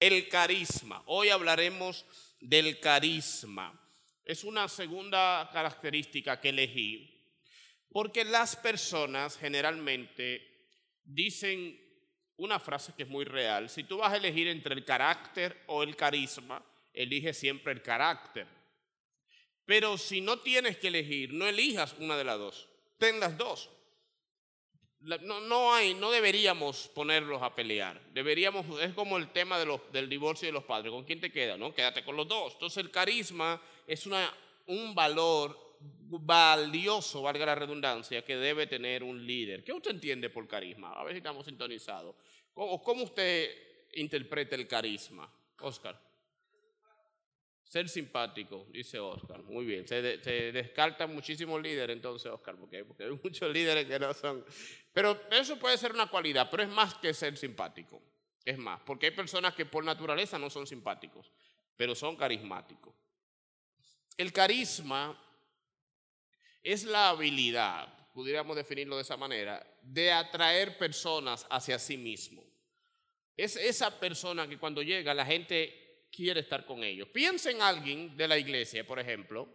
El carisma. Hoy hablaremos del carisma. Es una segunda característica que elegí, porque las personas generalmente dicen una frase que es muy real. Si tú vas a elegir entre el carácter o el carisma, elige siempre el carácter. Pero si no tienes que elegir, no elijas una de las dos. Ten las dos. No, no, hay, no deberíamos ponerlos a pelear. Deberíamos, es como el tema de los, del divorcio de los padres. ¿Con quién te queda? No, quédate con los dos. Entonces el carisma es una, un valor valioso, valga la redundancia, que debe tener un líder. ¿Qué usted entiende por carisma? A ver si estamos sintonizados. ¿Cómo, cómo usted interpreta el carisma, Oscar? Ser simpático, dice Oscar. Muy bien. Se, descartan muchísimos líderes entonces, Oscar, porque, porque hay muchos líderes que no son. Pero eso puede ser una cualidad, pero es más que ser simpático. Es más, porque hay personas que por naturaleza no son simpáticos, pero son carismáticos. El carisma es la habilidad, pudiéramos definirlo de esa manera, de atraer personas hacia sí mismo. Es esa persona que cuando llega la gente quiere estar con ellos. Piensa en alguien de la iglesia, por ejemplo,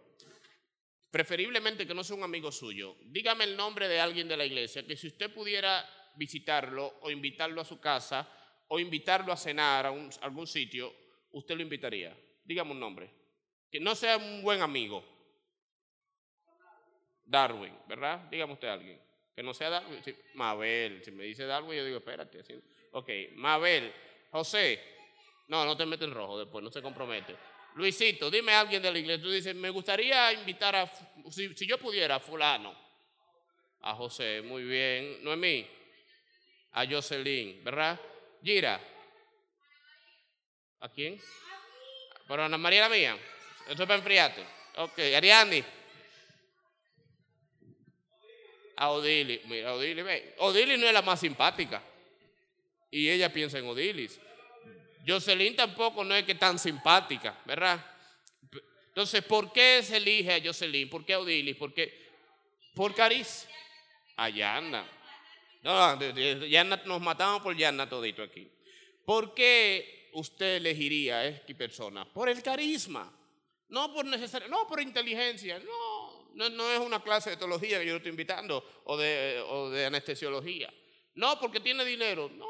preferiblemente que no sea un amigo suyo. Dígame el nombre de alguien de la iglesia que si usted pudiera visitarlo o invitarlo a su casa o invitarlo a cenar a, algún sitio, usted lo invitaría. Dígame un nombre. Que no sea un buen amigo. Darwin, ¿verdad? Dígame usted a alguien. Que no sea Darwin. Mabel, si me dice Darwin, yo digo, espérate. Ok, Mabel, José. No, no te metes en rojo después, no se compromete. Luisito, dime a alguien de la iglesia. Tú dices, me gustaría invitar a, si, yo pudiera, a fulano. A José, muy bien. Noemí, a Jocelyn, ¿verdad? Gira. ¿A quién? Pero Ana María la mía. Eso es para enfriarte. Ok, Ariani a Odilis. Mira, Odilis, ve. Odilis no es la más simpática. Y ella piensa en Odilis. Jocelyn tampoco no es que tan simpática, ¿verdad? Entonces, ¿por qué se elige a Jocelyn? ¿Por qué a Odilis? ¿Por qué? Por cariz. A Yanna. No, Yanna, nos matamos por Yanna todito aquí. ¿Por qué usted elegiría a esta persona? Por el carisma. No por necesario, no por inteligencia, no, no, es una clase de teología que yo estoy invitando o de anestesiología. No, porque tiene dinero. No,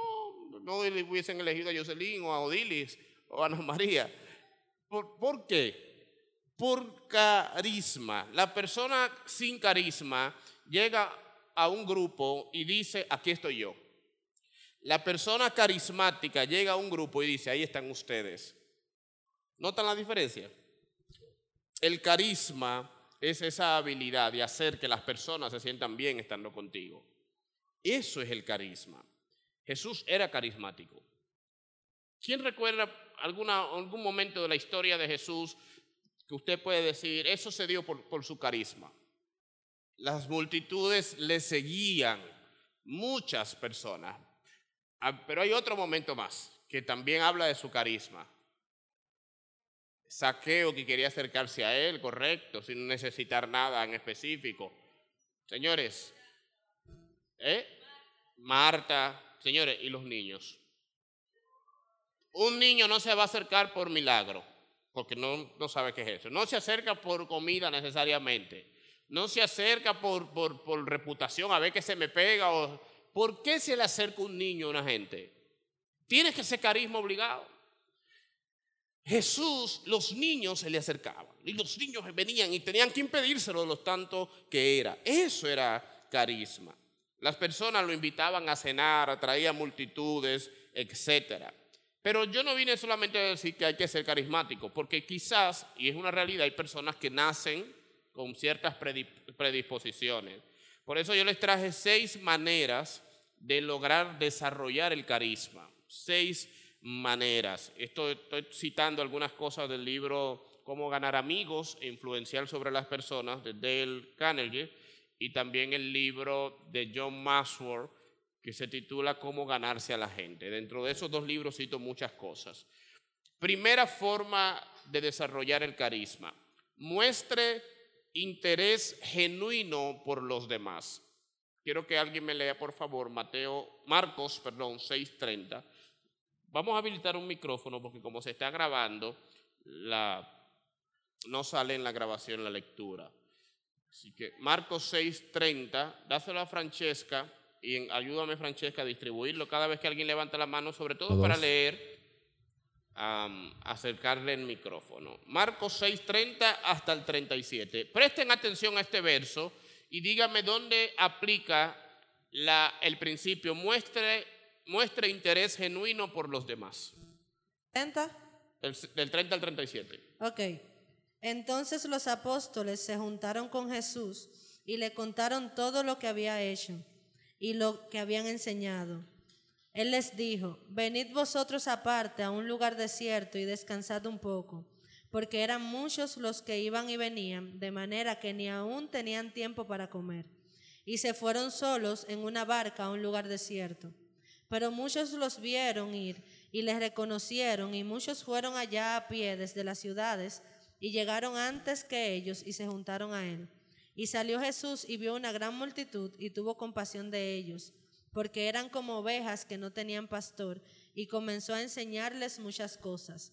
no hubiesen elegido a Jocelyn o a Odilis o a Ana María. ¿Por, ¿Por qué? Por carisma. La persona sin carisma llega a un grupo y dice, aquí estoy yo. La persona carismática llega a un grupo y dice, ahí están ustedes. ¿Notan la diferencia? El carisma es esa habilidad de hacer que las personas se sientan bien estando contigo. Eso es el carisma. Jesús era carismático. ¿Quién recuerda alguna, algún momento de la historia de Jesús que usted puede decir, eso se dio por, por su carisma? Las multitudes le seguían, muchas personas. Ah, pero hay otro momento más que también habla de su carisma. Saqueo que quería acercarse a él, correcto, sin necesitar nada en específico. Señores, ¿eh? Marta, señores, y los niños. Un niño no se va a acercar por milagro, porque no, no sabe qué es eso. No se acerca por comida necesariamente. No se acerca por, por, reputación, a ver qué se me pega. ¿Por qué se le acerca un niño a una gente? Tienes que ser carisma obligado. Jesús, los niños se le acercaban y los niños venían y tenían que impedírselo los tanto que era. Eso era carisma. Las personas lo invitaban a cenar, atraía multitudes, etc. Pero yo no vine solamente a decir que hay que ser carismático, porque quizás, y es una realidad, hay personas que nacen con ciertas predisposiciones. Por eso yo les traje seis maneras de lograr desarrollar el carisma. Seis maneras. Esto, estoy citando algunas cosas del libro Cómo ganar amigos e influenciar sobre las personas de Dale Carnegie y también el libro de John Maxwell que se titula Cómo ganarse a la gente. Dentro de esos dos libros cito muchas cosas. Primera forma de desarrollar el carisma. Muestre interés genuino por los demás. Quiero que alguien me lea, por favor, Mateo, Marcos, perdón, 6:30 Vamos a habilitar un micrófono porque como se está grabando, la, no sale en la grabación la lectura. Así que Marcos 6:30, dáselo a Francesca y ayúdame Francesca a distribuirlo cada vez que alguien levanta la mano, sobre todo para leer, acercarle el micrófono. Marcos 6:30 hasta el 37. Presten atención a este verso y díganme dónde aplica la, el principio, muestre, muestre interés genuino por los demás. ¿30? del 30 al 37. Ok. Entonces los apóstoles se juntaron con Jesús y le contaron todo lo que había hecho y lo que habían enseñado. Él les dijo, venid vosotros aparte a un lugar desierto y descansad un poco, porque eran muchos los que iban y venían, de manera que ni aún tenían tiempo para comer. Y se fueron solos en una barca a un lugar desierto. Pero muchos los vieron ir y les reconocieron, y muchos fueron allá a pie desde las ciudades, y llegaron antes que ellos y se juntaron a él. Y salió Jesús y vio una gran multitud y tuvo compasión de ellos, porque eran como ovejas que no tenían pastor, y comenzó a enseñarles muchas cosas.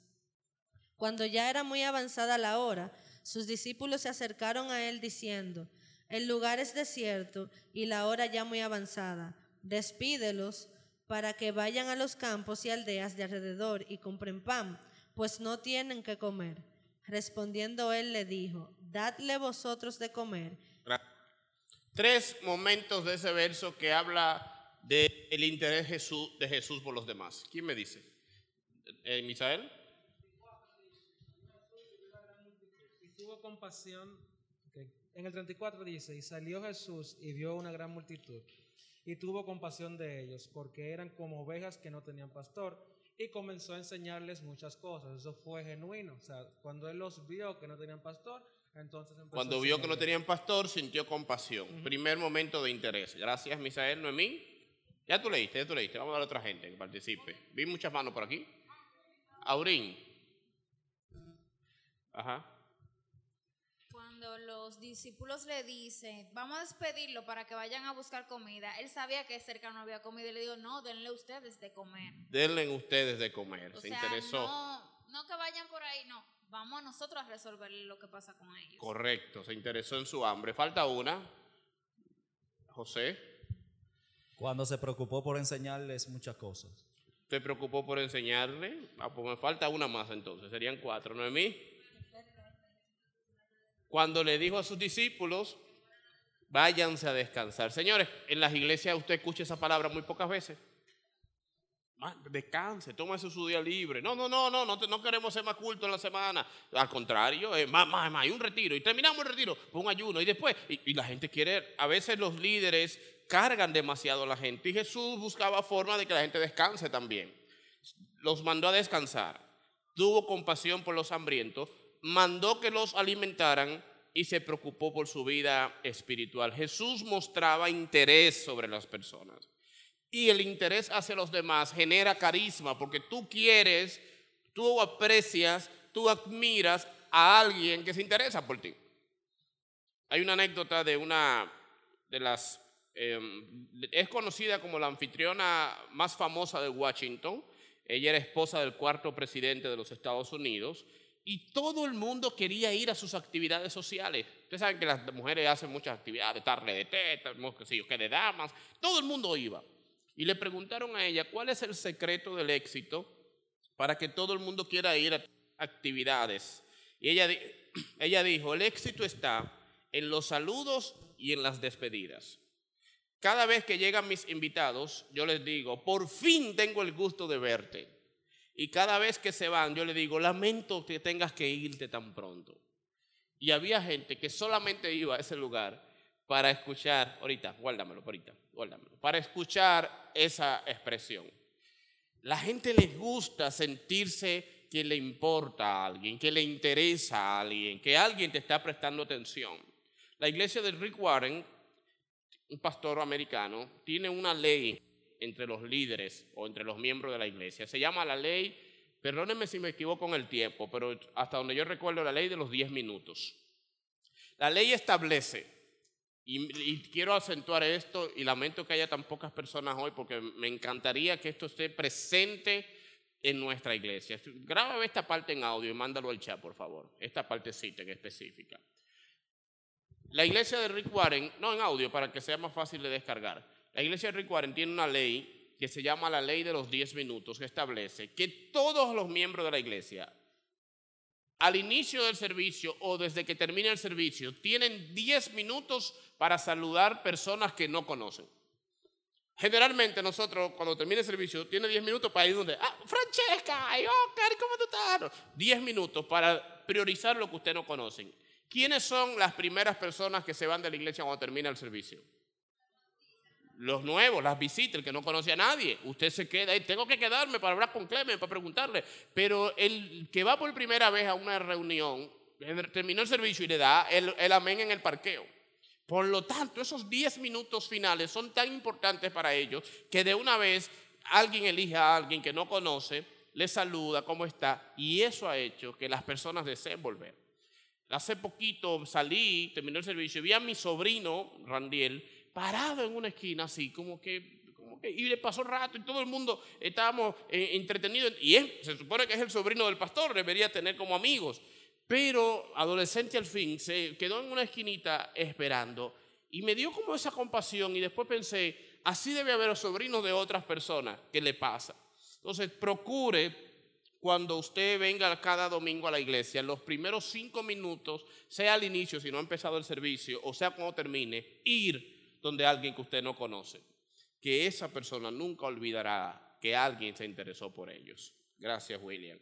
Cuando ya era muy avanzada la hora, sus discípulos se acercaron a él diciendo, el lugar es desierto y la hora ya muy avanzada, despídelos para que vayan a los campos y aldeas de alrededor y compren pan, pues no tienen que comer. Respondiendo él le dijo, dadle vosotros de comer. Tres momentos de ese verso que habla del el interés Jesús, de Jesús por los demás. ¿Quién me dice? ¿Eh, ¿Misael? Y tuvo compasión. En el 34 dice, y salió Jesús y vio una gran multitud y tuvo compasión de ellos, porque eran como ovejas que no tenían pastor, y comenzó a enseñarles muchas cosas. Eso fue genuino. O sea, cuando él los vio que no tenían pastor, entonces empezó Cuando vio que no tenían pastor, sintió compasión. Primer momento de interés. Gracias, Misael, Noemí. Ya tú leíste, ya tú leíste. Vamos a dar a otra gente que participe. Vi muchas manos por aquí. Aurín. Ajá los discípulos le dicen, vamos a despedirlo para que vayan a buscar comida, él sabía que cerca no había comida y le dijo, no, denle ustedes de comer. Denle ustedes de comer, se interesó. No, no que vayan por ahí, no, vamos a nosotros a resolver lo que pasa con ellos. Correcto, se interesó en su hambre. Falta una, José. Cuando se preocupó por enseñarles muchas cosas. ¿Se preocupó por enseñarle? Ah, pues me falta una más entonces, serían cuatro, ¿no es mí? Cuando le dijo a sus discípulos, váyanse a descansar. Señores, en las iglesias usted escucha esa palabra muy pocas veces. Descanse, tómese su día libre. No, no, no, no, no, queremos ser más culto en la semana. Al contrario, es más, más, más, hay un retiro. Y terminamos el retiro, un ayuno. Y después, y, y la gente quiere, a veces los líderes cargan demasiado a la gente. Y Jesús buscaba forma de que la gente descanse también. Los mandó a descansar. Tuvo compasión por los hambrientos mandó que los alimentaran y se preocupó por su vida espiritual. Jesús mostraba interés sobre las personas. Y el interés hacia los demás genera carisma, porque tú quieres, tú aprecias, tú admiras a alguien que se interesa por ti. Hay una anécdota de una de las, em, es conocida como la anfitriona más famosa de Washington. Ella era esposa del cuarto presidente de los Estados Unidos y todo el mundo quería ir a sus actividades sociales. Ustedes saben que las mujeres hacen muchas actividades, tarde de teta, que de damas, todo el mundo iba. Y le preguntaron a ella, ¿cuál es el secreto del éxito para que todo el mundo quiera ir a actividades? Y ella, ella dijo, el éxito está en los saludos y en las despedidas. Cada vez que llegan mis invitados, yo les digo, por fin tengo el gusto de verte. Y cada vez que se van, yo le digo, lamento que tengas que irte tan pronto. Y había gente que solamente iba a ese lugar para escuchar, ahorita, guárdamelo, ahorita, guárdamelo, para escuchar esa expresión. La gente les gusta sentirse que le importa a alguien, que le interesa a alguien, que alguien te está prestando atención. La iglesia de Rick Warren, un pastor americano, tiene una ley entre los líderes o entre los miembros de la iglesia. Se llama la ley, perdónenme si me equivoco con el tiempo, pero hasta donde yo recuerdo la ley de los 10 minutos. La ley establece, y, quiero acentuar esto, y lamento que haya tan pocas personas hoy porque me encantaría que esto esté presente en nuestra iglesia. Grábame esta parte en audio y mándalo al chat, por favor. Esta partecita en específica. La iglesia de Rick Warren, no en audio para que sea más fácil de descargar. La iglesia de Rick Warren tiene una ley que se llama la ley de los 10 minutos, que establece que todos los miembros de la iglesia, al inicio del servicio o desde que termine el servicio, tienen 10 minutos para saludar personas que no conocen. Generalmente nosotros, cuando termine el servicio, tiene 10 minutos para ir donde, ah, Francesca, Oscar, ¿cómo tú estás? 10 minutos para priorizar lo que usted no conocen. ¿Quiénes son las primeras personas que se van de la iglesia cuando termina el servicio? Los nuevos, las visitas, el que no conoce a nadie. Usted se queda ahí, tengo que quedarme para hablar con Clemen, para preguntarle. Pero el que va por primera vez a una reunión, terminó el servicio y le da el, el amén en el parqueo. Por lo tanto, esos 10 minutos finales son tan importantes para ellos que de una vez alguien elige a alguien que no conoce, le saluda, cómo está, y eso ha hecho que las personas deseen volver. Hace poquito salí, terminó el servicio, y vi a mi sobrino, Randiel, parado en una esquina así, como que, como que y le pasó rato y todo el mundo estábamos eh, entretenidos. Y él, se supone que es el sobrino del pastor, debería tener como amigos. Pero adolescente al fin se quedó en una esquinita esperando y me dio como esa compasión y después pensé, así debe haber sobrinos de otras personas que le pasa. Entonces, procure cuando usted venga cada domingo a la iglesia, los primeros cinco minutos, sea al inicio, si no ha empezado el servicio, o sea cuando termine, ir donde alguien que usted no conoce. Que esa persona nunca olvidará que alguien se interesó por ellos. Gracias, William.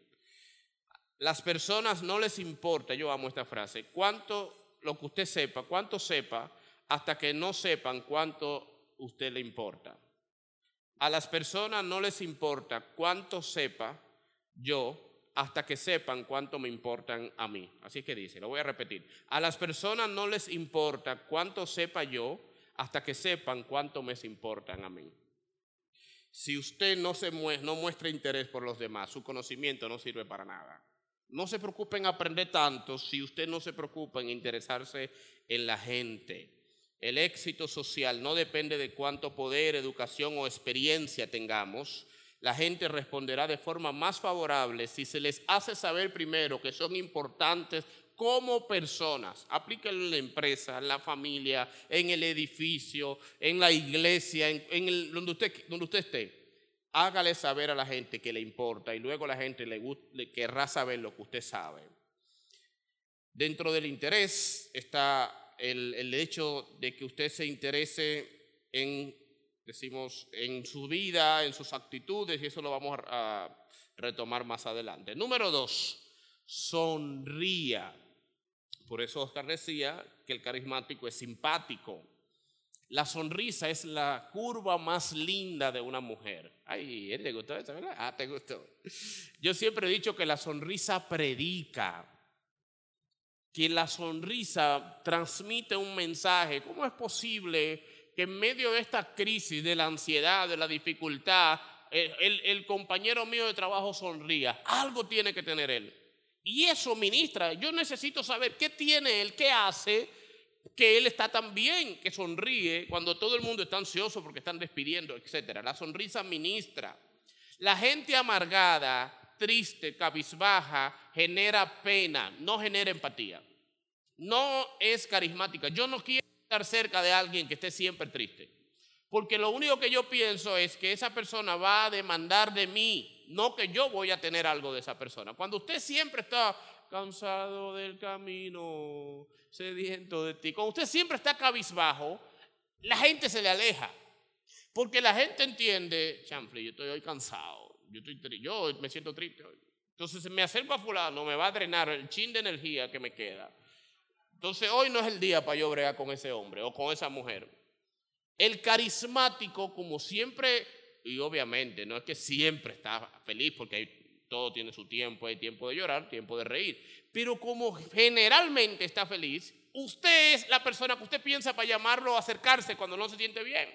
Las personas no les importa, yo amo esta frase, cuánto lo que usted sepa, cuánto sepa, hasta que no sepan cuánto usted le importa. A las personas no les importa cuánto sepa yo hasta que sepan cuánto me importan a mí. Así que dice, lo voy a repetir. A las personas no les importa cuánto sepa yo hasta que sepan cuánto me importan a mí. Si usted no, se no muestra interés por los demás, su conocimiento no sirve para nada. No se preocupe en aprender tanto si usted no se preocupa en interesarse en la gente. El éxito social no depende de cuánto poder, educación o experiencia tengamos. La gente responderá de forma más favorable si se les hace saber primero que son importantes como personas. Aplíquenlo en la empresa, en la familia, en el edificio, en la iglesia, en, donde, usted, donde usted esté hágale saber a la gente que le importa y luego la gente le, le, querrá saber lo que usted sabe. Dentro del interés está el, el, hecho de que usted se interese en, decimos, en su vida, en sus actitudes, y eso lo vamos a retomar más adelante. Número dos, sonría. Por eso Oscar decía que el carismático es simpático. La sonrisa es la curva más linda de una mujer. Ay, él le gustó eso, ¿verdad? Ah, te gustó. Yo siempre he dicho que la sonrisa predica, que la sonrisa transmite un mensaje. ¿Cómo es posible que en medio de esta crisis, de la ansiedad, de la dificultad, el, el compañero mío de trabajo sonría? Algo tiene que tener él. Y eso ministra. Yo necesito saber qué tiene él, qué hace que él está tan bien, que sonríe cuando todo el mundo está ansioso porque están despidiendo, etc. La sonrisa ministra. La gente amargada, triste, cabizbaja, genera pena, no genera empatía. No es carismática. Yo no quiero estar cerca de alguien que esté siempre triste. Porque lo único que yo pienso es que esa persona va a demandar de mí, no que yo voy a tener algo de esa persona. Cuando usted siempre está cansado del camino, sediento de ti. Cuando usted siempre está cabizbajo, la gente se le aleja. Porque la gente entiende, chanfle, yo estoy hoy cansado, yo, yo me siento triste hoy. Entonces me acerco a fulano, me va a drenar el chin de energía que me queda. Entonces hoy no es el día para yo bregar con ese hombre o con esa mujer. El carismático, como siempre, y obviamente no es que siempre está feliz porque todo tiene su tiempo, hay tiempo de llorar, tiempo de reír. Pero como generalmente está feliz, usted es la persona que usted piensa para llamarlo a acercarse cuando no se siente bien.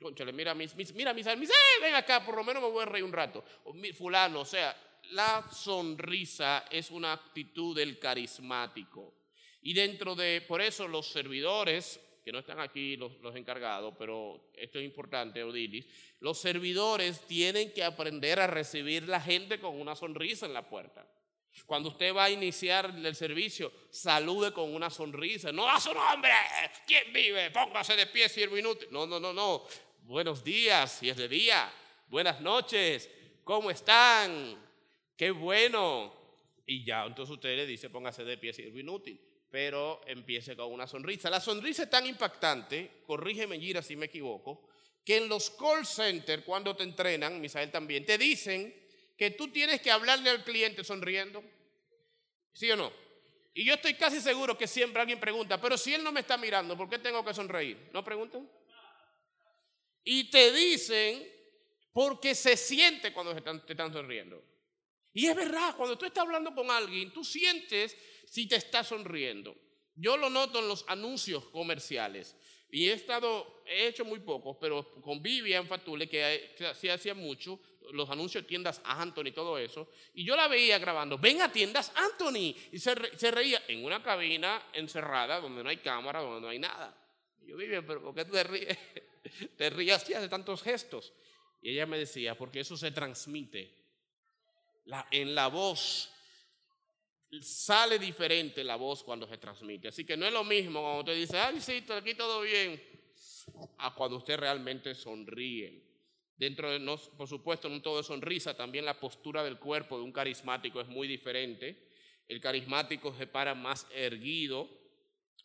Conchale, mira mis, mis, mira mis, mis eh, ven acá, por lo menos me voy a reír un rato. O, fulano, o sea, la sonrisa es una actitud del carismático. Y dentro de, por eso los servidores que no están aquí los, encargados, pero esto es importante, Odilis, los servidores tienen que aprender a recibir la gente con una sonrisa en la puerta. Cuando usted va a iniciar el servicio, salude con una sonrisa. No a su nombre. ¿Quién vive? Póngase de pie, siervo inútil. No, no, no, no. Buenos días, si es de día. Buenas noches. ¿Cómo están? Qué bueno. Y ya, entonces usted le dice, póngase de pie, siervo inútil. Pero empiece con una sonrisa. La sonrisa es tan impactante, corrígeme, Gira, si me equivoco, que en los call centers, cuando te entrenan, Misael también, te dicen que tú tienes que hablarle al cliente sonriendo. ¿Sí o no? Y yo estoy casi seguro que siempre alguien pregunta, pero si él no me está mirando, ¿por qué tengo que sonreír? ¿No preguntan? Y te dicen porque se siente cuando te están, te están sonriendo. Y es verdad, cuando tú estás hablando con alguien, tú sientes si te está sonriendo. Yo lo noto en los anuncios comerciales. Y he estado, he hecho muy pocos, pero con Vivian Fatule, que sí hacía mucho, los anuncios de tiendas Anthony y todo eso. Y yo la veía grabando, ven a tiendas Anthony. Y se, re- se reía en una cabina encerrada donde no hay cámara, donde no hay nada. Yo, Vivian, pero ¿por qué te ríes? te así, hace tantos gestos. Y ella me decía, porque eso se transmite la- en la voz. Sale diferente la voz cuando se transmite. Así que no es lo mismo cuando usted dice, ay, sí, aquí todo bien, a cuando usted realmente sonríe. Dentro de, no, por supuesto, no todo es sonrisa, también la postura del cuerpo de un carismático es muy diferente. El carismático se para más erguido,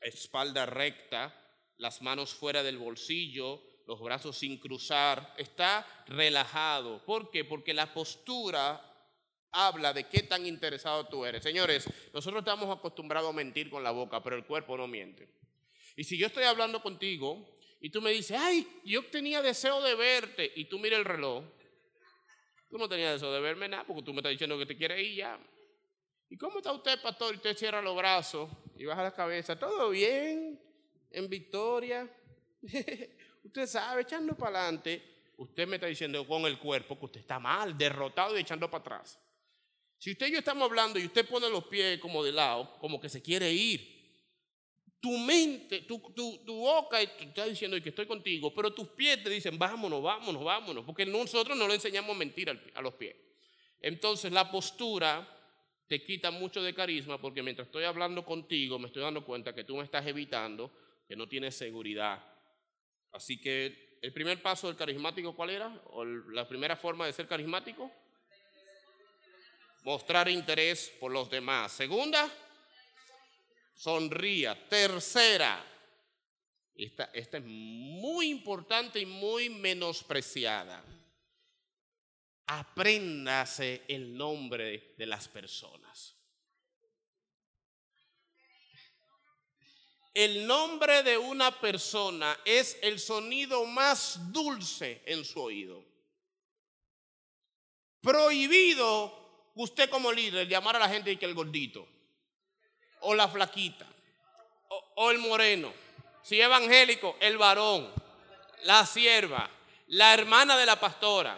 espalda recta, las manos fuera del bolsillo, los brazos sin cruzar, está relajado. ¿Por qué? Porque la postura habla de qué tan interesado tú eres. Señores, nosotros estamos acostumbrados a mentir con la boca, pero el cuerpo no miente. Y si yo estoy hablando contigo y tú me dices, ay, yo tenía deseo de verte, y tú miras el reloj, tú no tenías deseo de verme nada, porque tú me estás diciendo que te quieres ir ya. ¿Y cómo está usted, pastor? Y usted cierra los brazos y baja la cabeza. ¿Todo bien? ¿En victoria? usted sabe, echando para adelante. Usted me está diciendo con el cuerpo que usted está mal, derrotado y echando para atrás. Si usted y yo estamos hablando y usted pone los pies como de lado, como que se quiere ir, tu mente, tu, tu, tu boca está diciendo que estoy contigo, pero tus pies te dicen vámonos, vámonos, vámonos, porque nosotros no le enseñamos mentir a los pies. Entonces la postura te quita mucho de carisma porque mientras estoy hablando contigo me estoy dando cuenta que tú me estás evitando, que no tienes seguridad. Así que el primer paso del carismático, ¿cuál era? ¿O la primera forma de ser carismático? Mostrar interés por los demás. Segunda, sonría. Tercera, esta, esta es muy importante y muy menospreciada. Apréndase el nombre de las personas. El nombre de una persona es el sonido más dulce en su oído. Prohibido usted como líder llamar a la gente que el gordito, o la flaquita, o, el moreno. Si evangélico, el varón, la sierva, la hermana de la pastora,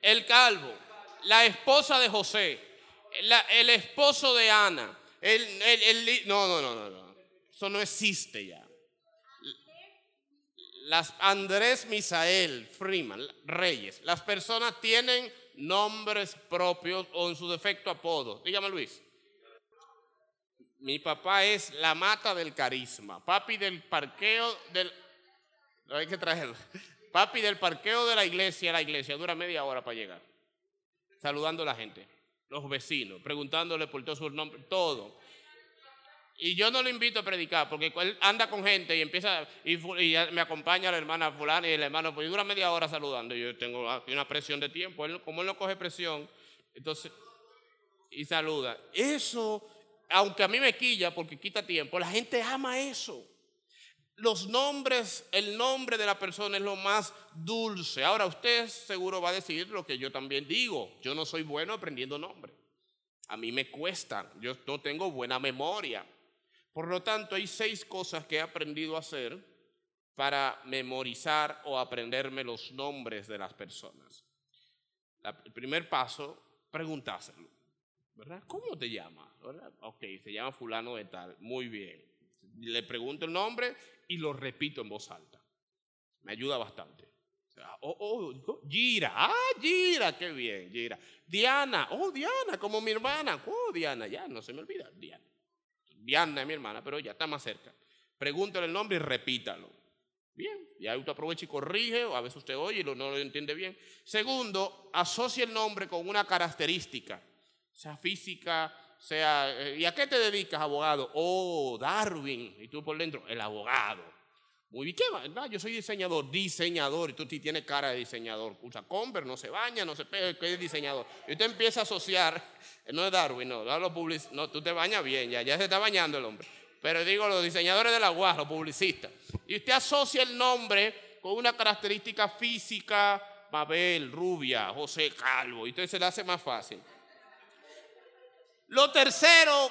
el calvo, la esposa de José, el esposo de Ana. El, no, no, no, no, no. Eso no existe ya. Las Andrés Misael Freeman, Reyes, las personas tienen nombres propios o en su defecto apodos. Dígame Luis. Mi papá es la mata del carisma. Papi del parqueo del. No hay que traerlo. Papi del parqueo de la iglesia la iglesia. Dura media hora para llegar. Saludando a la gente. Los vecinos. Preguntándole por todos sus nombres. Todo. Y yo no lo invito a predicar porque él anda con gente y empieza. Y, me acompaña la hermana Fulana y el hermano. Pues y dura media hora saludando. Yo tengo aquí una presión de tiempo. Él, como él no coge presión, entonces y saluda. Eso, aunque a mí me quilla porque quita tiempo, la gente ama eso. Los nombres, el nombre de la persona es lo más dulce. Ahora usted seguro va a decir lo que yo también digo. Yo no soy bueno aprendiendo nombres. A mí me cuesta. Yo no tengo buena memoria. Por lo tanto, hay seis cosas que he aprendido a hacer para memorizar o aprenderme los nombres de las personas. El primer paso, preguntárselo. ¿verdad? ¿Cómo te llamas? Ok, se llama fulano de tal. Muy bien. Le pregunto el nombre y lo repito en voz alta. Me ayuda bastante. Oh, oh, Gira, ah, Gira, qué bien, Gira. Diana, oh, Diana, como mi hermana. Oh, Diana, ya, no se me olvida, Diana. Es mi hermana, pero ya está más cerca. Pregúntale el nombre y repítalo. Bien, y ahí usted aprovecha y corrige, o a veces usted oye y no lo entiende bien. Segundo, asocia el nombre con una característica, sea física, sea... eh, ¿Y a qué te dedicas, abogado? Oh, Darwin. Y tú por dentro, el abogado. Muy bien, ¿qué yo soy diseñador, diseñador, y tú tienes cara de diseñador. Usa Converse, no se baña, no se pega, ¿qué es diseñador? Y usted empieza a asociar, no es Darwin, no, no, tú te bañas bien, ya, ya se está bañando el hombre. Pero digo, los diseñadores de la UAS, los publicistas. Y usted asocia el nombre con una característica física, Mabel, rubia, José, calvo, y entonces se le hace más fácil. Lo tercero,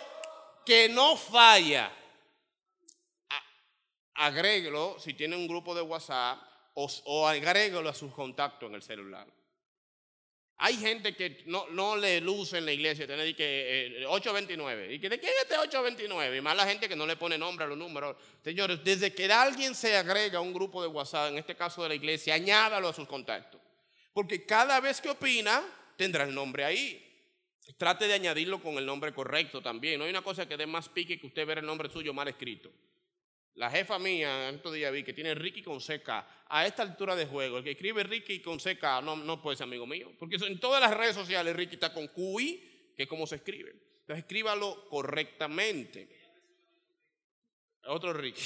que no falla, agréguelo si tiene un grupo de WhatsApp o, o a sus contactos en el celular. Hay gente que no, no le luce en la iglesia, tiene que eh, 829. ¿Y que de quién es este 829? Y más la gente que no le pone nombre a los números. Señores, desde que alguien se agrega a un grupo de WhatsApp, en este caso de la iglesia, añádalo a sus contactos. Porque cada vez que opina, tendrá el nombre ahí. Trate de añadirlo con el nombre correcto también. No hay una cosa que dé más pique que usted ver el nombre suyo mal escrito. La jefa mía, estos días vi que tiene Ricky con CK. A esta altura de juego, el que escribe Ricky con CK no, no puede ser amigo mío. Porque en todas las redes sociales Ricky está con QI, que es como se escribe. Entonces escríbalo correctamente. Otro Ricky.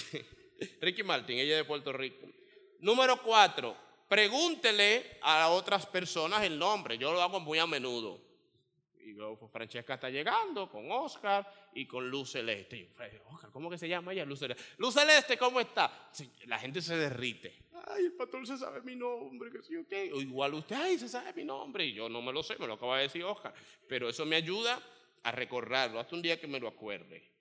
Ricky Martin, ella es de Puerto Rico. Número cuatro, pregúntele a otras personas el nombre. Yo lo hago muy a menudo. Y luego Francesca está llegando con Oscar y con Luz Celeste. Y yo, Oscar, ¿cómo que se llama ella? Luz Celeste. Luz Celeste, ¿cómo está? La gente se derrite. Ay, el pastor se sabe mi nombre, que sí. O igual usted, ay, se sabe mi nombre. Y yo no me lo sé, me lo acaba de decir Oscar. Pero eso me ayuda a recordarlo, hasta un día que me lo acuerde.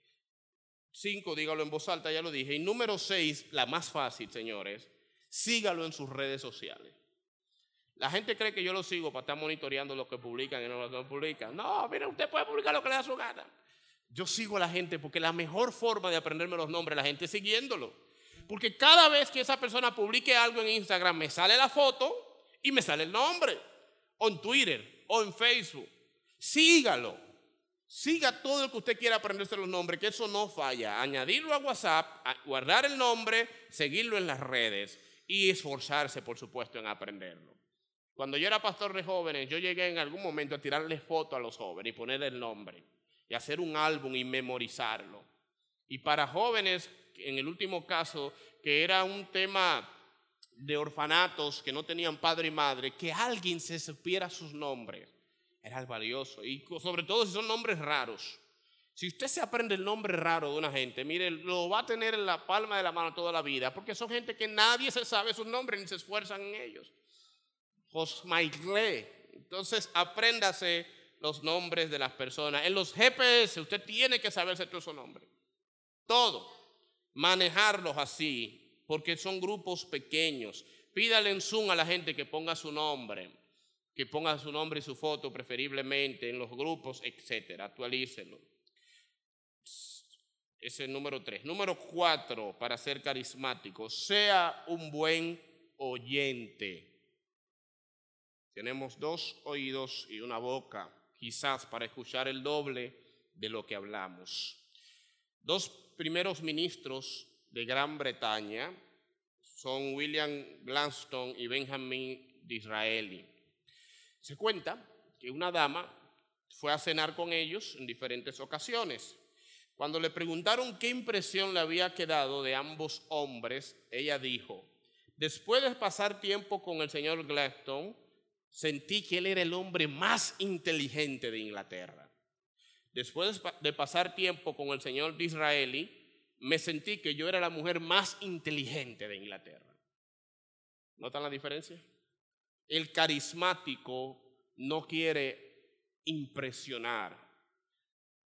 Cinco, dígalo en voz alta, ya lo dije. Y número seis, la más fácil, señores, sígalo en sus redes sociales. La gente cree que yo lo sigo para estar monitoreando lo que publican y no lo que publican. No, mire, usted puede publicar lo que le da su gana. Yo sigo a la gente porque la mejor forma de aprenderme los nombres de la gente siguiéndolo. Porque cada vez que esa persona publique algo en Instagram, me sale la foto y me sale el nombre. O en Twitter, o en Facebook. Sígalo. Siga todo lo que usted quiera aprenderse los nombres, que eso no falla. Añadirlo a WhatsApp, guardar el nombre, seguirlo en las redes y esforzarse, por supuesto, en aprenderlo. Cuando yo era pastor de jóvenes, yo llegué en algún momento a tirarle foto a los jóvenes y ponerle el nombre y hacer un álbum y memorizarlo. Y para jóvenes, en el último caso, que era un tema de orfanatos que no tenían padre y madre, que alguien se supiera sus nombres, era valioso. Y sobre todo si son nombres raros. Si usted se aprende el nombre raro de una gente, mire, lo va a tener en la palma de la mano toda la vida, porque son gente que nadie se sabe sus nombres ni se esfuerzan en ellos. Josmaigle. Entonces, apréndase los nombres de las personas. En los GPS, usted tiene que saberse todos esos nombres. Todo. Manejarlos así, porque son grupos pequeños. Pídale en Zoom a la gente que ponga su nombre, que ponga su nombre y su foto preferiblemente en los grupos, etcétera. Actualícelo. Ese es el número tres. Número cuatro, para ser carismático, sea un buen oyente. Tenemos dos oídos y una boca, quizás para escuchar el doble de lo que hablamos. Dos primeros ministros de Gran Bretaña son William Gladstone y Benjamin Disraeli. Se cuenta que una dama fue a cenar con ellos en diferentes ocasiones. Cuando le preguntaron qué impresión le había quedado de ambos hombres, ella dijo, después de pasar tiempo con el señor Gladstone, sentí que él era el hombre más inteligente de Inglaterra. Después de pasar tiempo con el señor Disraeli, me sentí que yo era la mujer más inteligente de Inglaterra. ¿Notan la diferencia? El carismático no quiere impresionar,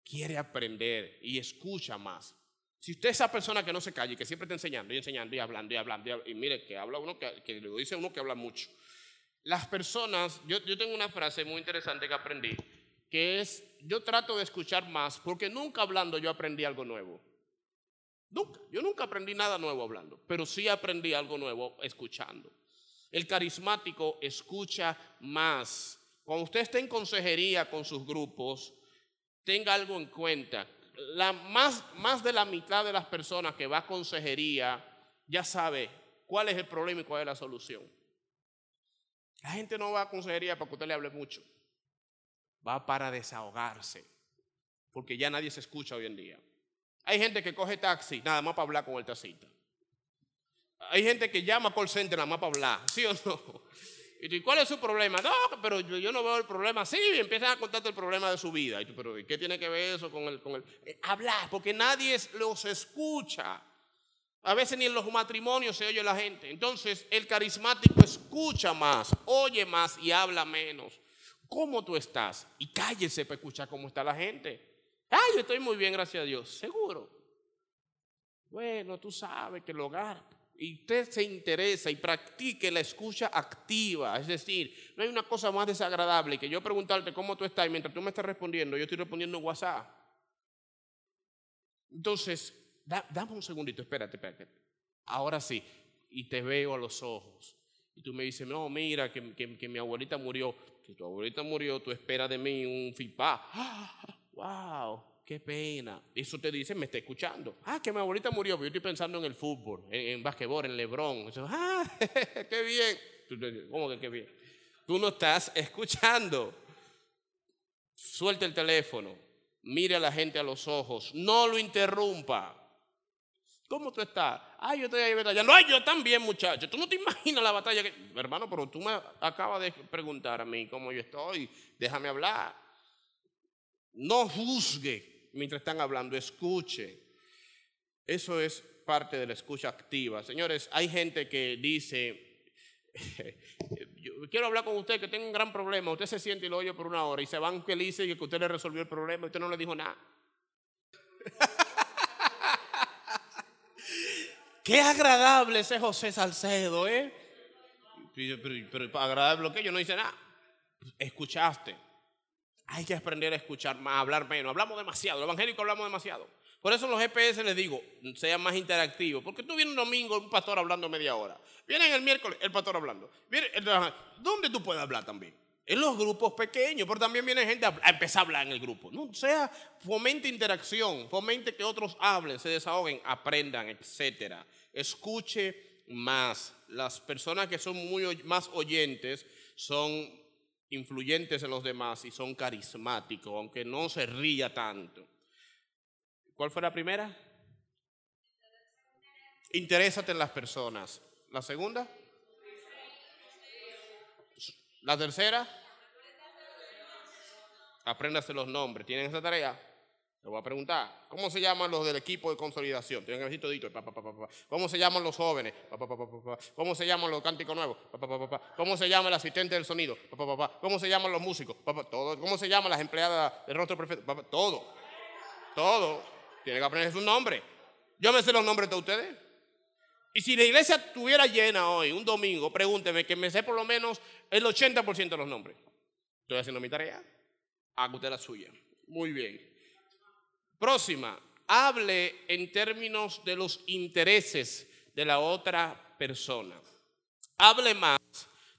quiere aprender y escucha más. Si usted es esa persona que no se calla y que siempre está enseñando y enseñando y hablando y hablando, y, mire que habla uno que, que lo dice uno que habla mucho. Las personas, yo, tengo una frase muy interesante que aprendí, que es, yo trato de escuchar más porque nunca hablando yo aprendí algo nuevo. Nunca. Yo nunca aprendí nada nuevo hablando, pero sí aprendí algo nuevo escuchando. El carismático escucha más. Cuando usted esté en consejería con sus grupos, tenga algo en cuenta. La, más, más de la mitad de las personas que va a consejería ya sabe cuál es el problema y cuál es la solución. La gente no va a consejería para que usted le hable mucho. Va para desahogarse. Porque ya nadie se escucha hoy en día. Hay gente que coge taxi nada más para hablar con el taxista. Hay gente que llama por center nada más para hablar, ¿sí o no? ¿Y cuál es su problema? No, pero yo, no veo el problema. Sí, empiezan a contarte el problema de su vida. Y tú, pero ¿qué tiene que ver eso con el, con el eh, hablar? Porque nadie los escucha. A veces ni en los matrimonios se oye la gente. Entonces, el carismático escucha más, oye más y habla menos. ¿Cómo tú estás? Y cállese para escuchar cómo está la gente. Ay, yo estoy muy bien, gracias a Dios. Seguro. Bueno, tú sabes que el hogar, y usted se interesa y practique la escucha activa. Es decir, no hay una cosa más desagradable que yo preguntarte cómo tú estás y mientras tú me estás respondiendo, yo estoy respondiendo en WhatsApp. Entonces, dame un segundito, espérate, espérate. Ahora sí, y te veo a los ojos. Y tú me dices, no, mira, que, que mi abuelita murió. Que tu abuelita murió, tú esperas de mí un FIPA wow, qué pena. Eso te dice, me está escuchando. Ah, que mi abuelita murió, pero yo estoy pensando en el fútbol, en, en basquetbol, en Lebron. ah, qué bien. ¿Cómo que qué bien? Tú no estás escuchando. Suelta el teléfono, mire a la gente a los ojos, no lo interrumpa. ¿Cómo tú estás? Ay, yo estoy ahí batallando. Ay, yo también, muchacho. Tú no te imaginas la batalla que. Hermano, pero tú me acabas de preguntar a mí cómo yo estoy. Déjame hablar. No juzgue mientras están hablando, escuche. Eso es parte de la escucha activa. Señores, hay gente que dice, yo quiero hablar con usted que tengo un gran problema, usted se siente y lo oye por una hora y se van felices y que usted le resolvió el problema y usted no le dijo nada. Qué agradable ese José Salcedo, ¿eh? Pero, pero agradable lo que yo no hice nada. Escuchaste. Hay que aprender a escuchar más, hablar menos. Hablamos demasiado, los evangélicos hablamos demasiado. Por eso en los GPS les digo, sean más interactivos. Porque tú vienes un domingo, un pastor hablando media hora. Vienen el miércoles, el pastor hablando. ¿Dónde tú puedes hablar también? En los grupos pequeños, pero también viene gente a, empezar a hablar en el grupo. ¿no? O sea, fomente interacción, fomente que otros hablen, se desahoguen, aprendan, etc. Escuche más. Las personas que son muy más oyentes son influyentes en los demás y son carismáticos, aunque no se ría tanto. ¿Cuál fue la primera? Interésate en las personas. ¿La segunda? ¿La tercera? Apréndase los nombres. ¿Tienen esa tarea? Le voy a preguntar, ¿cómo se llaman los del equipo de consolidación? Tienen que decir todito. ¿Cómo se llaman los jóvenes? ¿Cómo se llaman los cánticos nuevos? ¿Cómo se llama el asistente del sonido? ¿Cómo se llaman los músicos? ¿Cómo se llaman las empleadas del rostro perfecto? Todo. Todo. Tienen que aprender su nombre. Yo me sé los nombres de ustedes. Y si la iglesia estuviera llena hoy, un domingo, pregúnteme que me sé por lo menos el 80% de los nombres. Estoy haciendo mi tarea. Haga la suya. Muy bien. Próxima, hable en términos de los intereses de la otra persona. Hable más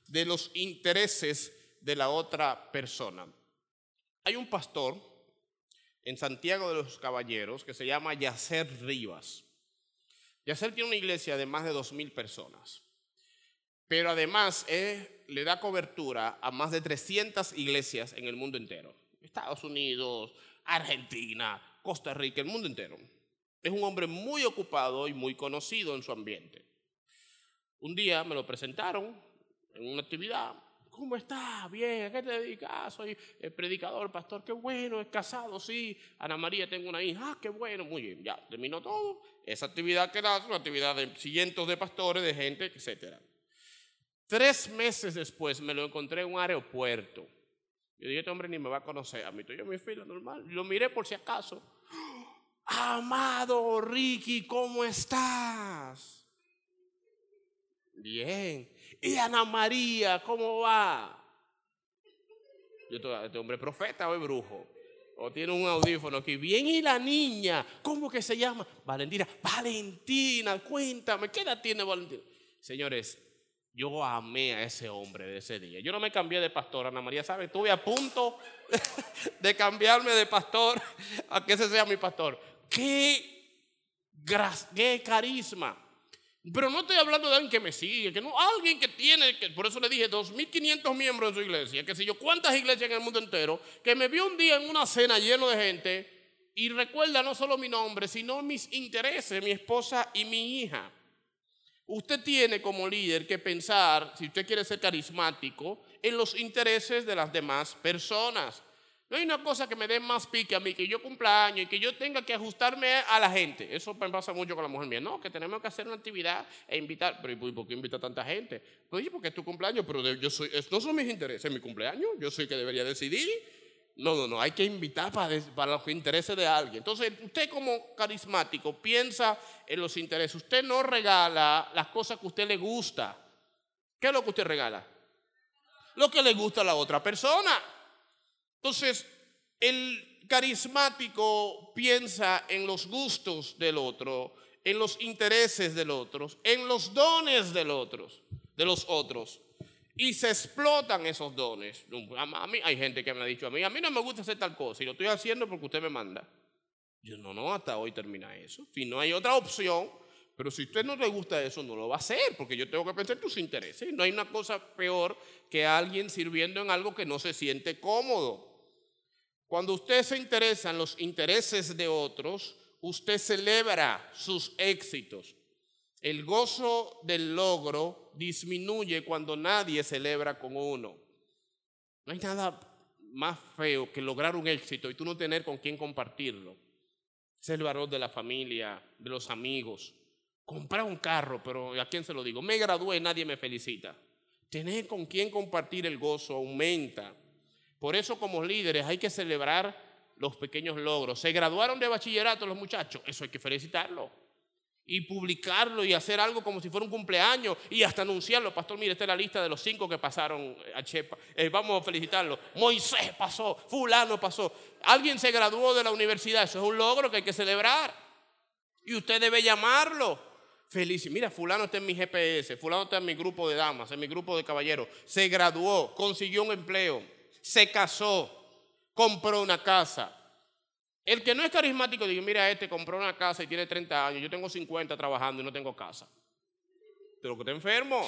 de los intereses de la otra persona. Hay un pastor en Santiago de los Caballeros que se llama Yacer Rivas. Yacer tiene una iglesia de más de dos mil personas, pero además le da cobertura a más de 300 iglesias en el mundo entero. Estados Unidos, Argentina, Costa Rica, el mundo entero. Es un hombre muy ocupado y muy conocido en su ambiente. Un día me lo presentaron en una actividad. ¿Cómo está? Bien, ¿a qué te dedicas? Soy el predicador, pastor. Qué bueno, es casado, sí. Ana María, tengo una hija. Ah, qué bueno, muy bien. Ya, terminó todo. Esa actividad que da, una actividad de cientos de pastores, de gente, etc. Tres meses después me lo encontré en un aeropuerto. Yo dije, este hombre ni me va a conocer. A mí estoy en mi fila normal. Lo miré por si acaso. Amado Ricky, ¿cómo estás? Bien. ¿Y Ana María, cómo va? Yo, este hombre profeta o es brujo. O tiene un audífono aquí. Bien, y la niña, ¿cómo que se llama? Valentina. Valentina, cuéntame, ¿qué edad tiene Valentina? Señores, yo amé a ese hombre de ese día. Yo no me cambié de pastor, Ana María, ¿sabe? Estuve a punto de cambiarme de pastor a que ese sea mi pastor. ¡Qué, qué carisma! Pero no estoy hablando de alguien que me sigue, que no, alguien que tiene, por eso le dije, 2.500 miembros en su iglesia, que sé yo, cuántas iglesias en el mundo entero, que me vio un día en una cena lleno de gente y recuerda no solo mi nombre, sino mis intereses, mi esposa y mi hija. Usted tiene como líder que pensar, si usted quiere ser carismático, en los intereses de las demás personas. No hay una cosa que me dé más pique a mí, que yo cumpla años y que yo tenga que ajustarme a la gente. Eso me pasa mucho con la mujer mía. No, que tenemos que hacer una actividad e invitar. Pero ¿y por qué invita a tanta gente? Pues porque es tu cumpleaños, pero yo soy, no son mis intereses, es mi cumpleaños. Yo soy el que debería decidir. No, no, no, hay que invitar para, para los intereses de alguien. Entonces, usted como carismático piensa en los intereses. Usted no regala las cosas que a usted le gusta. ¿Qué es lo que usted regala? Lo que le gusta a la otra persona. Entonces, el carismático piensa en los gustos del otro, en los intereses del otro, en los dones del otro, de los otros. Y se explotan esos dones. A mí hay gente que me ha dicho a mí, a mí no me gusta hacer tal cosa y lo estoy haciendo porque usted me manda. Yo no, no, hasta hoy termina eso. Si no hay otra opción, pero si a usted no le gusta eso, no lo va a hacer, porque yo tengo que pensar en tus intereses. No hay una cosa peor que alguien sirviendo en algo que no se siente cómodo. Cuando usted se interesa en los intereses de otros, usted celebra sus éxitos. El gozo del logro disminuye cuando nadie celebra con uno. No hay nada más feo que lograr un éxito y tú no tener con quién compartirlo. Es el valor de la familia, de los amigos. Comprar un carro, pero ¿a quién se lo digo? Me gradué, nadie me felicita. Tener con quién compartir el gozo aumenta. Por eso como líderes hay que celebrar los pequeños logros. Se graduaron de bachillerato los muchachos, eso hay que felicitarlo. Y publicarlo y hacer algo como si fuera un cumpleaños y hasta anunciarlo. Pastor, mire, esta es la lista de los cinco que pasaron a Chepa. Eh, vamos a felicitarlo. Moisés pasó, fulano pasó. Alguien se graduó de la universidad, eso es un logro que hay que celebrar. Y usted debe llamarlo. Feliz. Mira, fulano está en mi GPS, fulano está en mi grupo de damas, en mi grupo de caballeros. Se graduó, consiguió un empleo, se casó, compró una casa. El que no es carismático dice, mira, este compró una casa y tiene 30 años, yo tengo 50 trabajando y no tengo casa. Pero que está enfermo.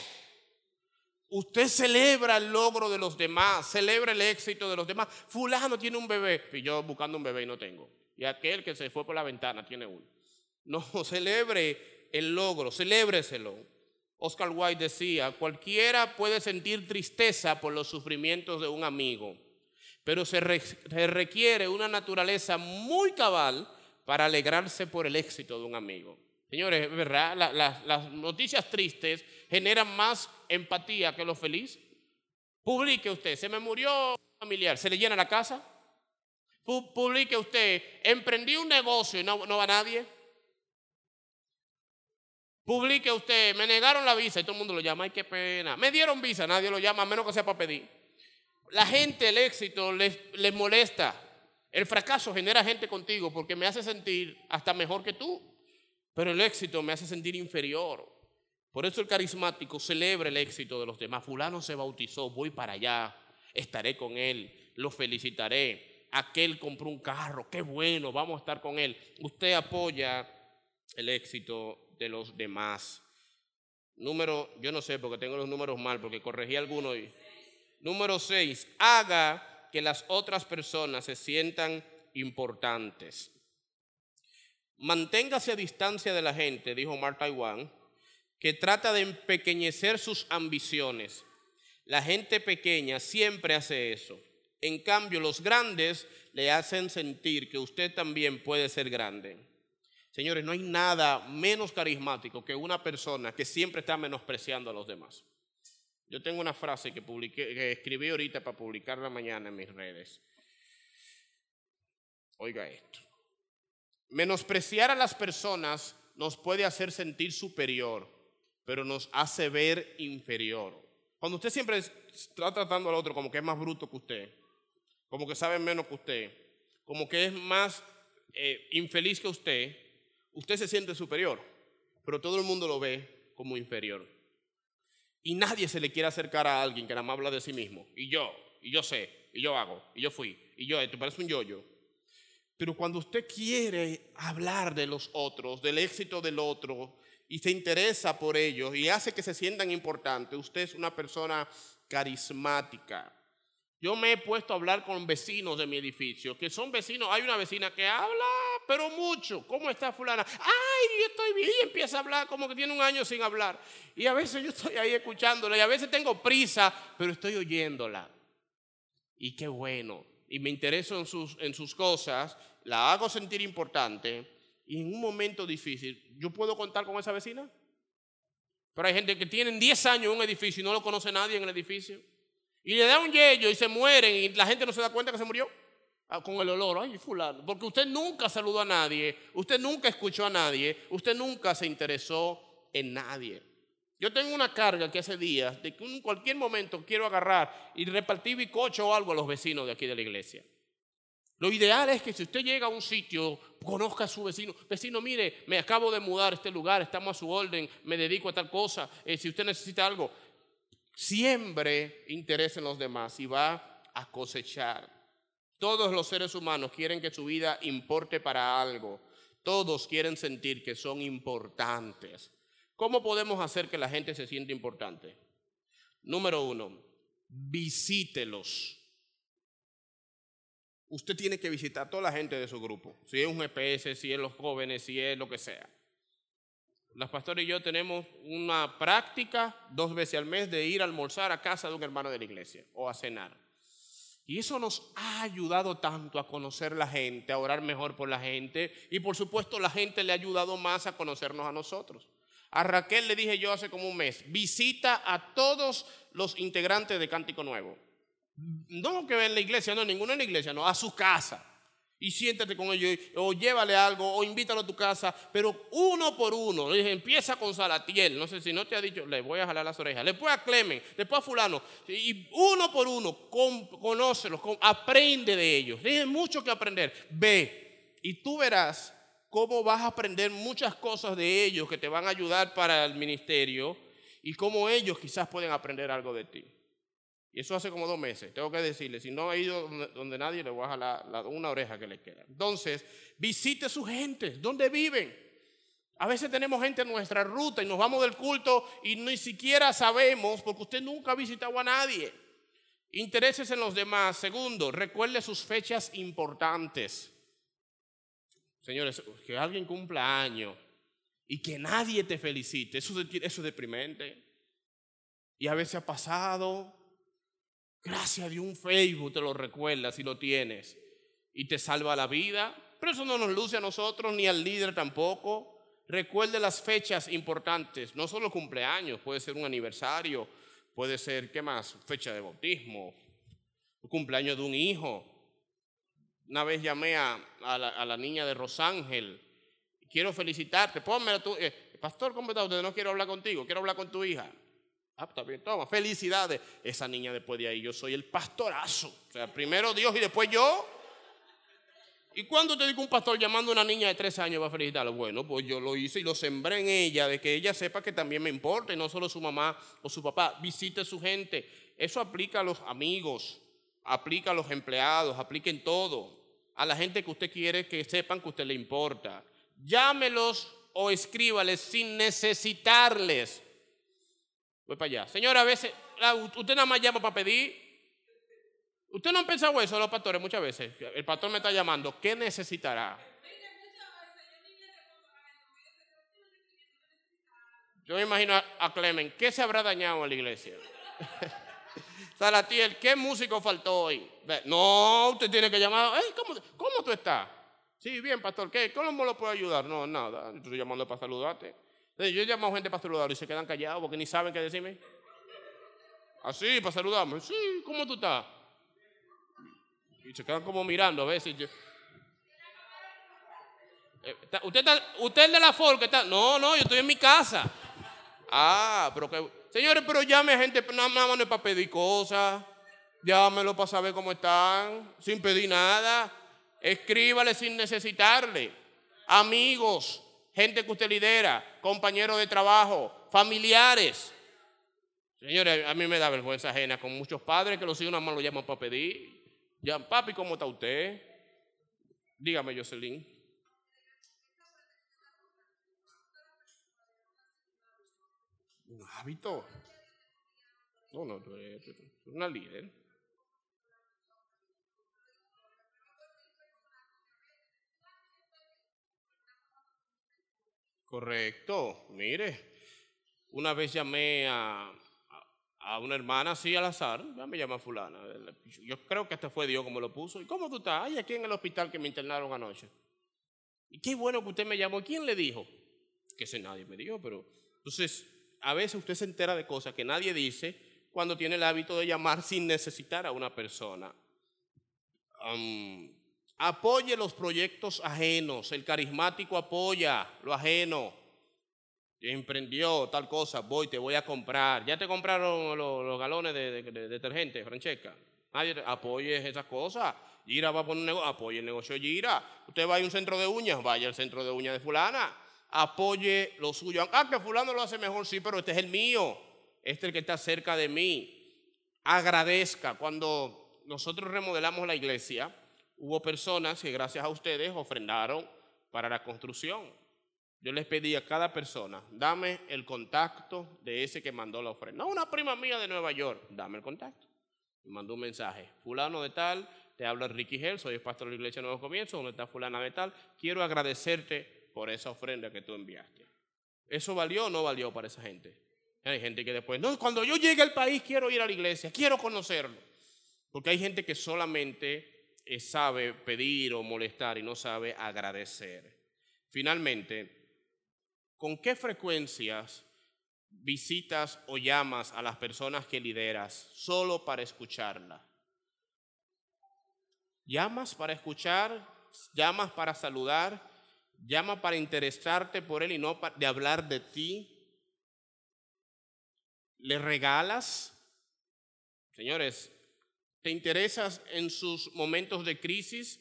Usted celebra el logro de los demás, celebra el éxito de los demás. Fulano tiene un bebé, y yo buscando un bebé y no tengo. Y aquel que se fue por la ventana tiene uno. No, celebre el logro, celébreselo. Oscar Wilde decía, cualquiera puede sentir tristeza por los sufrimientos de un amigo, pero se, re- se requiere una naturaleza muy cabal para alegrarse por el éxito de un amigo. Señores, es verdad, La- la- las noticias tristes generan más empatía que lo feliz. Publique usted, se me murió un familiar, ¿se le llena la casa? Pu- Publique usted, emprendí un negocio y no, no va nadie. Publique usted, me negaron la visa y todo el mundo lo llama, ay qué pena. Me dieron visa, nadie lo llama, a menos que sea para pedir. La gente, el éxito les, les molesta. El fracaso genera gente contigo porque me hace sentir hasta mejor que tú. Pero el éxito me hace sentir inferior. Por eso el carismático celebra el éxito de los demás. Fulano se bautizó, voy para allá, estaré con él, lo felicitaré. Aquel compró un carro, qué bueno, vamos a estar con él. Usted apoya el éxito de los demás. Número, yo no sé porque tengo los números mal, porque corregí algunos. y- Número seis, haga que las otras personas se sientan importantes. Manténgase a distancia de la gente, dijo Mark Taiwan, que trata de empequeñecer sus ambiciones. La gente pequeña siempre hace eso. En cambio, los grandes le hacen sentir que usted también puede ser grande. Señores, no hay nada menos carismático que una persona que siempre está menospreciando a los demás. Yo tengo una frase que, publiqué, que escribí ahorita para publicarla mañana en mis redes. Oiga esto. Menospreciar a las personas nos puede hacer sentir superior, pero nos hace ver inferior. Cuando usted siempre está tratando al otro como que es más bruto que usted, como que sabe menos que usted, como que es más eh, infeliz que usted, usted se siente superior, pero todo el mundo lo ve como inferior. Y nadie se le quiere acercar a alguien que nada más habla de sí mismo. Y yo, y yo sé, y yo hago, y yo fui, y yo, tú pareces un yo-yo. Pero cuando usted quiere hablar de los otros, del éxito del otro, y se interesa por ellos y hace que se sientan importantes, usted es una persona carismática. Yo me he puesto a hablar con vecinos de mi edificio, que son vecinos. Hay una vecina que habla, pero mucho. ¿Cómo está fulana? Ay, yo estoy bien. Y empieza a hablar como que tiene un año sin hablar. Y a veces yo estoy ahí escuchándola y a veces tengo prisa, pero estoy oyéndola. Y qué bueno. Y me intereso en sus, en sus cosas, la hago sentir importante. Y en un momento difícil, ¿yo puedo contar con esa vecina? Pero hay gente que tiene 10 años en un edificio y no lo conoce nadie en el edificio. Y le da un yello y se mueren y la gente no se da cuenta que se murió. Ah, con el olor, ay, fulano. Porque usted nunca saludó a nadie, usted nunca escuchó a nadie, usted nunca se interesó en nadie. Yo tengo una carga que hace días de que en cualquier momento quiero agarrar y repartir bicocho o algo a los vecinos de aquí de la iglesia. Lo ideal es que si usted llega a un sitio, conozca a su vecino. Vecino, mire, me acabo de mudar a este lugar, estamos a su orden, me dedico a tal cosa. Eh, si usted necesita algo, siempre interés en los demás y va a cosechar. Todos los seres humanos quieren que su vida importe para algo. Todos quieren sentir que son importantes. ¿Cómo podemos hacer que la gente se sienta importante? Número uno, visítelos. Usted tiene que visitar a toda la gente de su grupo, si es un GPS, si es los jóvenes, si es lo que sea. Las pastores y yo tenemos una práctica dos veces al mes de ir a almorzar a casa de un hermano de la iglesia o a cenar. Y eso nos ha ayudado tanto a conocer la gente, a orar mejor por la gente. Y por supuesto la gente le ha ayudado más a conocernos a nosotros. A Raquel le dije yo hace como un mes, visita a todos los integrantes de Cántico Nuevo. No que en la iglesia, no, ninguno en la iglesia, no, a su casa y siéntate con ellos, o llévale algo, o invítalo a tu casa, pero uno por uno. Dije, empieza con Salatiel, no sé si no te ha dicho, le voy a jalar las orejas, después a Clemen, después a Fulano, y uno por uno, conócelos, aprende de ellos. Tienes mucho que aprender, ve, y tú verás cómo vas a aprender muchas cosas de ellos que te van a ayudar para el ministerio, y cómo ellos quizás pueden aprender algo de ti. Y eso hace como dos meses. Tengo que decirle, si no ha ido donde, nadie, le voy a jalar una oreja que le queda. Entonces, visite su gente, ¿dónde viven? A veces tenemos gente en nuestra ruta y nos vamos del culto y ni siquiera sabemos porque usted nunca ha visitado a nadie. Intereses en los demás. Segundo, recuerde sus fechas importantes. Señores, que alguien cumpla años y que nadie te felicite, eso, eso es deprimente. Y a veces ha pasado, Gracias de un Facebook te lo recuerda si lo tienes y te salva la vida. Pero eso no nos luce a nosotros ni al líder tampoco. Recuerde las fechas importantes, no solo cumpleaños, puede ser un aniversario, puede ser, ¿qué más? Fecha de bautismo, cumpleaños de un hijo. Una vez llamé a, la, niña de Rosángel, quiero felicitarte, pónmela eh, pastor, ¿cómo está usted? No quiero hablar contigo, quiero hablar con tu hija. Ah, está bien, toma, felicidades. Esa niña después de ahí, yo soy el pastorazo. O sea, primero Dios y después yo. ¿Y cuando te digo un pastor llamando a una niña de tres años va a felicitarlo? Bueno, pues yo lo hice y lo sembré en ella, de que ella sepa que también me importa y no solo su mamá o su papá. Visite a su gente. Eso aplica a los amigos, aplica a los empleados, aplica en todo. A la gente que usted quiere que sepan que usted le importa. Llámelos o escríbales sin necesitarles. Voy para allá. Señora, a veces, usted nada más llama para pedir. Usted no ha pensado eso, los pastores, muchas veces. El pastor me está llamando. ¿Qué necesitará? Yo me imagino a, Clemen, ¿qué se habrá dañado en la iglesia? Salatiel, ¿qué músico faltó hoy? No, usted tiene que llamar. ¿cómo, ¿Cómo tú estás? Sí, bien, pastor. ¿Qué? ¿Cómo lo puedo ayudar? No, nada. Estoy llamando para saludarte. Yo he llamado gente para saludarlo y se quedan callados porque ni saben qué decirme. Así, para saludarme. Sí, ¿cómo tú estás? Y se quedan como mirando a veces. Eh, ¿Usted, ¿Usted es de la que Está... No, no, yo estoy en mi casa. Ah, pero que... Señores, pero llame a gente, nada más no es para pedir cosas. Llámelo para saber cómo están, sin pedir nada. Escríbale sin necesitarle. Amigos, gente que usted lidera, compañeros de trabajo, familiares. Señores, a mí me da vergüenza ajena con muchos padres que los hijos nada más lo llaman para pedir. Ya, papi, ¿cómo está usted? Dígame, Jocelyn. Un hábito. No, no, tú eres, una líder. Correcto. Mire, una vez llamé a, a- una hermana así al azar, ya me llama fulana. Yo creo que este fue Dios como lo puso. ¿Y cómo tú estás? Ay, aquí en el hospital que me internaron anoche. Y qué bueno que usted me llamó. ¿Quién le dijo? Que sé, nadie me dijo, pero... Entonces, a veces usted se entera de cosas que nadie dice cuando tiene el hábito de llamar sin necesitar a una persona. Am, apoye los proyectos ajenos. El carismático apoya lo ajeno. Emprendió tal cosa, voy, te voy a comprar. ¿Ya te compraron los, galones de, de- de detergente, Francesca? Nadie apoye esas cosas. Gira va a poner un negocio, apoye el negocio de Gira. Usted va a un centro de uñas, vaya al centro de uñas de fulana. Apoye lo suyo. Ah, que fulano lo hace mejor, sí, pero este es el mío. Este es el que está cerca de mí. Agradezca. Cuando nosotros remodelamos la iglesia, hubo personas que gracias a ustedes ofrendaron para la construcción. Yo les pedí a cada persona, dame el contacto de ese que mandó la ofrenda. No, una prima mía de Nueva York, dame el contacto. Me mandó un mensaje, fulano de tal, te habla Ricky Hell, soy el pastor de la iglesia Nuevo Comienzo, donde está fulana de tal, quiero agradecerte por esa ofrenda que tú enviaste. ¿Eso valió o no valió para esa gente? Hay gente que después, no, cuando yo llegue al país quiero ir a la iglesia, quiero conocerlo. Porque hay gente que solamente sabe pedir o molestar y no sabe agradecer. Finalmente, ¿con qué frecuencias visitas o llamas a las personas que lideras solo para escucharla? ¿Llamas para escuchar? ¿Llamas para saludar? ¿Llamas para interesarte por él y no de hablar de ti? ¿Le regalas? Señores, ¿te interesas en sus momentos de crisis?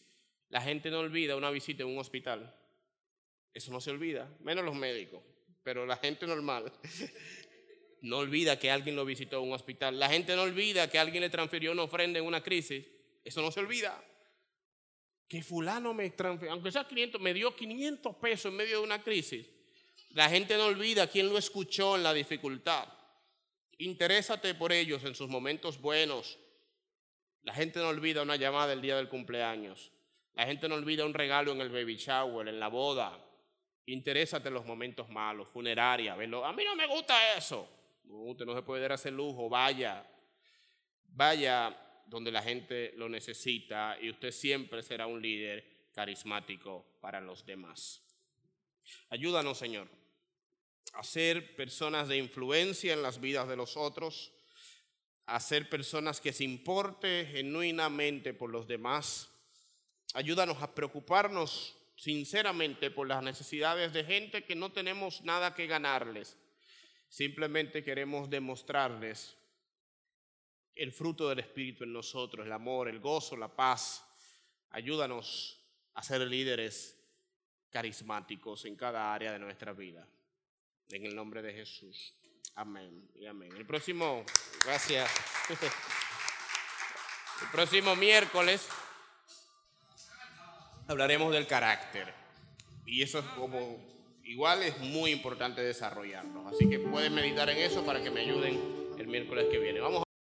La gente no olvida una visita en un hospital. Eso no se olvida, menos los médicos, pero la gente normal no olvida que alguien lo visitó en un hospital. La gente no olvida que alguien le transfirió una ofrenda en una crisis. Eso no se olvida. Que fulano me transfirió, aunque sea 500, me dio 500 pesos en medio de una crisis. La gente no olvida quién lo escuchó en la dificultad. Interésate por ellos en sus momentos buenos. La gente no olvida una llamada el día del cumpleaños. La gente no olvida un regalo en el baby shower, en la boda. Interésate en los momentos malos, funeraria. A mí no me gusta eso. No, usted no se puede dar ese lujo. Vaya, vaya donde la gente lo necesita y usted siempre será un líder carismático para los demás. Ayúdanos, Señor, a ser personas de influencia en las vidas de los otros, a ser personas que se importe genuinamente por los demás. Ayúdanos a preocuparnos sinceramente por las necesidades de gente que no tenemos nada que ganarles. Simplemente queremos demostrarles el fruto del Espíritu en nosotros, el amor, el gozo, la paz. Ayúdanos a ser líderes carismáticos en cada área de nuestra vida. En el nombre de Jesús. Amén y amén. El próximo, gracias. El próximo miércoles hablaremos del carácter. Y eso es como, igual es muy importante desarrollarlo. Así que pueden meditar en eso para que me ayuden el miércoles que viene. Vamos